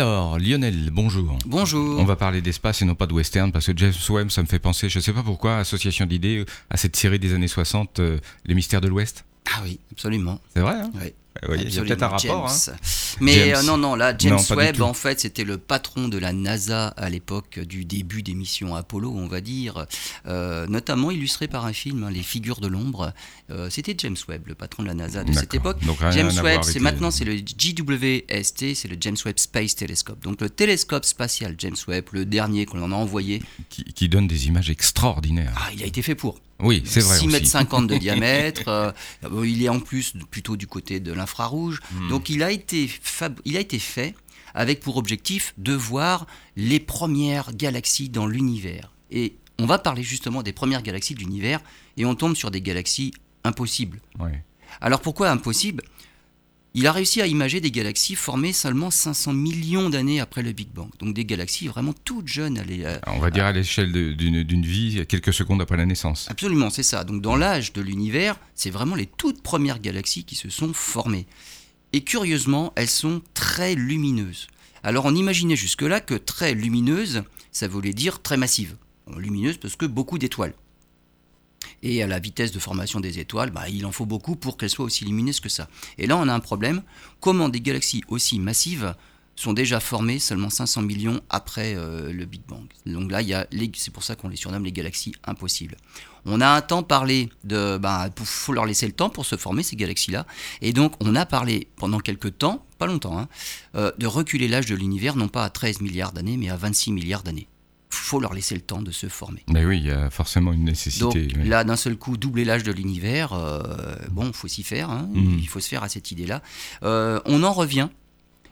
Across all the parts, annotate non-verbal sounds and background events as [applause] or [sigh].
Alors, Lionel, bonjour. Bonjour. On va parler d'espace et non pas de western parce que James Webb, ça me fait penser, je ne sais pas pourquoi, association d'idées à cette série des années 60, euh, Les Mystères de l'Ouest. Ah oui, absolument. C'est vrai, hein? Oui. Ouais, Il y a peut-être un rapport. hein. Mais James. euh, non, non, là, James Non, Webb, en fait, c'était le patron de la NASA à l'époque du début des missions Apollo, on va dire, euh, notamment illustré par un film, hein, Les Figures de l'ombre. Euh, c'était James Webb, le patron de la NASA de cette époque. Donc, James Webb, c'est maintenant c'est le JWST, c'est le James Webb Space Telescope. Donc le télescope spatial James Webb, le dernier qu'on en a envoyé, Qui, qui donne des images extraordinaires. ah, il a été fait pour. Oui, c'est vrai 6 aussi. mètres 50 de [laughs] diamètre. euh, euh, il est en plus plutôt du côté de l'infrarouge. Hmm. Donc il a, été fab- il a été fait avec pour objectif de voir les premières galaxies dans l'univers. Et on va parler justement des premières galaxies de l'univers et on tombe sur des galaxies impossibles. Alors pourquoi impossible? Il a réussi à imager des galaxies formées seulement 500 millions d'années après le Big Bang. Donc des galaxies vraiment toutes jeunes. à On va dire à l'échelle d'une vie, quelques secondes après la naissance. Absolument, c'est ça. Donc dans l'âge de l'univers, c'est vraiment les toutes premières galaxies qui se sont formées. Et curieusement, elles sont très lumineuses. Alors on imaginait jusque-là que très lumineuse, ça voulait dire très massive. Lumineuse parce que beaucoup d'étoiles. Et à la vitesse de formation des étoiles, bah, il en faut beaucoup pour qu'elles soient aussi lumineuses que ça. Et là, on a un problème. Comment des galaxies aussi massives sont déjà formées seulement 500 millions après euh, le Big Bang? Donc là, c'est pour ça qu'on les surnomme les galaxies impossibles. On a un temps parlé de, bah, faut leur laisser le temps pour se former ces galaxies-là, et donc on a parlé pendant quelques temps, pas longtemps, hein, euh, de reculer l'âge de l'univers non pas à 13 milliards d'années, mais à 26 milliards d'années. Faut leur laisser le temps de se former. Mais oui, il y a forcément une nécessité. Donc oui. là, d'un seul coup, doubler l'âge de l'univers, euh, bon, il faut s'y faire, hein, Mhm. il faut se faire à cette idée-là. Euh, on en revient,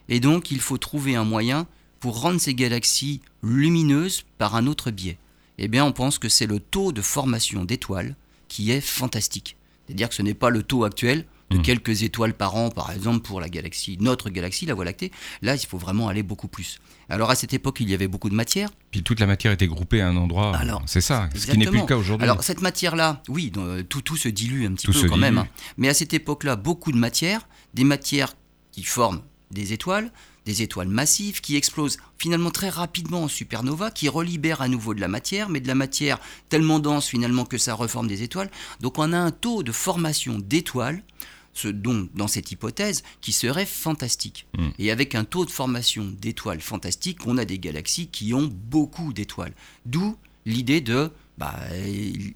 et donc il faut trouver un moyen pour rendre ces galaxies lumineuses par un autre biais. Eh bien, on pense que c'est le taux de formation d'étoiles qui est fantastique. C'est-à-dire que ce n'est pas le taux actuel de Mhm. quelques étoiles par an, par exemple, pour la galaxie, notre galaxie, la Voie lactée. Là, il faut vraiment aller beaucoup plus. Alors à cette époque, il y avait beaucoup de matière. Puis toute la matière était groupée à un endroit. Alors, c'est ça, ce qui n'est plus le cas aujourd'hui. Alors cette matière-là, oui, euh, tout, tout se dilue un petit Tout peu quand même. hein. Mais à cette époque-là, beaucoup de matières, des matières qui forment des étoiles, des étoiles massives qui explosent finalement très rapidement en supernova, qui relibèrent à nouveau de la matière, mais de la matière tellement dense finalement que ça reforme des étoiles. Donc on a un taux de formation d'étoiles, ce dont dans cette hypothèse, qui serait fantastique. Mm. Et avec un taux de formation d'étoiles fantastique, on a des galaxies qui ont beaucoup d'étoiles. D'où l'idée de, bah,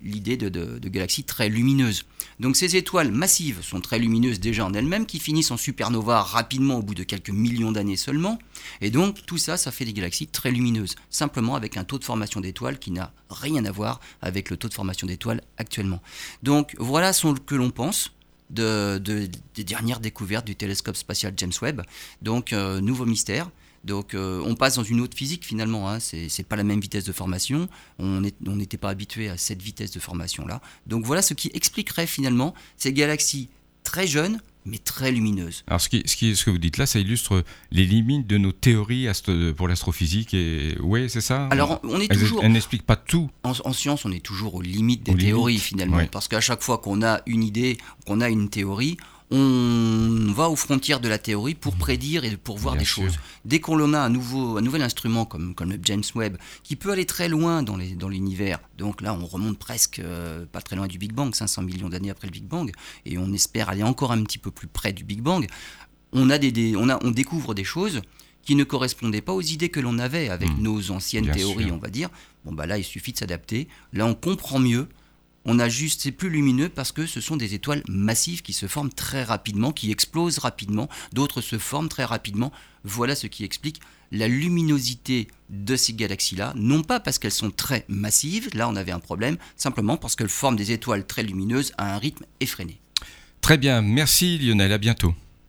l'idée de, de- de galaxies très lumineuses. Donc ces étoiles massives sont très lumineuses déjà en elles-mêmes, qui finissent en supernova rapidement au bout de quelques millions d'années seulement. Et donc tout ça, ça fait des galaxies très lumineuses, simplement avec un taux de formation d'étoiles qui n'a rien à voir avec le taux de formation d'étoiles actuellement. Donc voilà ce que l'on pense. De, de- des dernières découvertes du télescope spatial James Webb. Donc, euh, nouveau mystère. Donc, euh, on passe dans une autre physique finalement. Hein. C'est c'est pas la même vitesse de formation. On n'était pas habitué à cette vitesse de formation là. Donc, voilà ce qui expliquerait finalement ces galaxies très jeunes mais très lumineuses. Alors, ce, qui, ce, qui, ce que vous dites là, ça illustre les limites de nos théories pour l'astrophysique. Et oui, c'est ça? Alors, on est Elles, toujours elles n'expliquent pas tout. en, en science, on est toujours aux limites des Aux théories limites, finalement, parce qu'à chaque fois qu'on a une idée, qu'on a une théorie, on va aux frontières de la théorie pour prédire et pour voir Bien des sûr. choses. Dès qu'on a un, nouveau, un nouvel instrument comme, comme le James Webb, qui peut aller très loin dans l'univers, donc là on remonte presque euh, pas très loin du Big Bang, 500 millions d'années après le Big Bang, et on espère aller encore un petit peu plus près du Big Bang, on, a des, des- on, a, on découvre des choses qui ne correspondaient pas aux idées que l'on avait avec Mm. nos anciennes Bien théories, sûr. on va dire. Bon, bah là, il suffit de s'adapter. Là, on comprend mieux. On a juste, c'est plus lumineux parce que ce sont des étoiles massives qui se forment très rapidement, qui explosent rapidement. D'autres se forment très rapidement. Voilà ce qui explique la luminosité de ces galaxies-là. Non pas parce qu'elles sont très massives, là on avait un problème, simplement parce qu'elles forment des étoiles très lumineuses à un rythme effréné. Très bien, merci Lionel, à bientôt.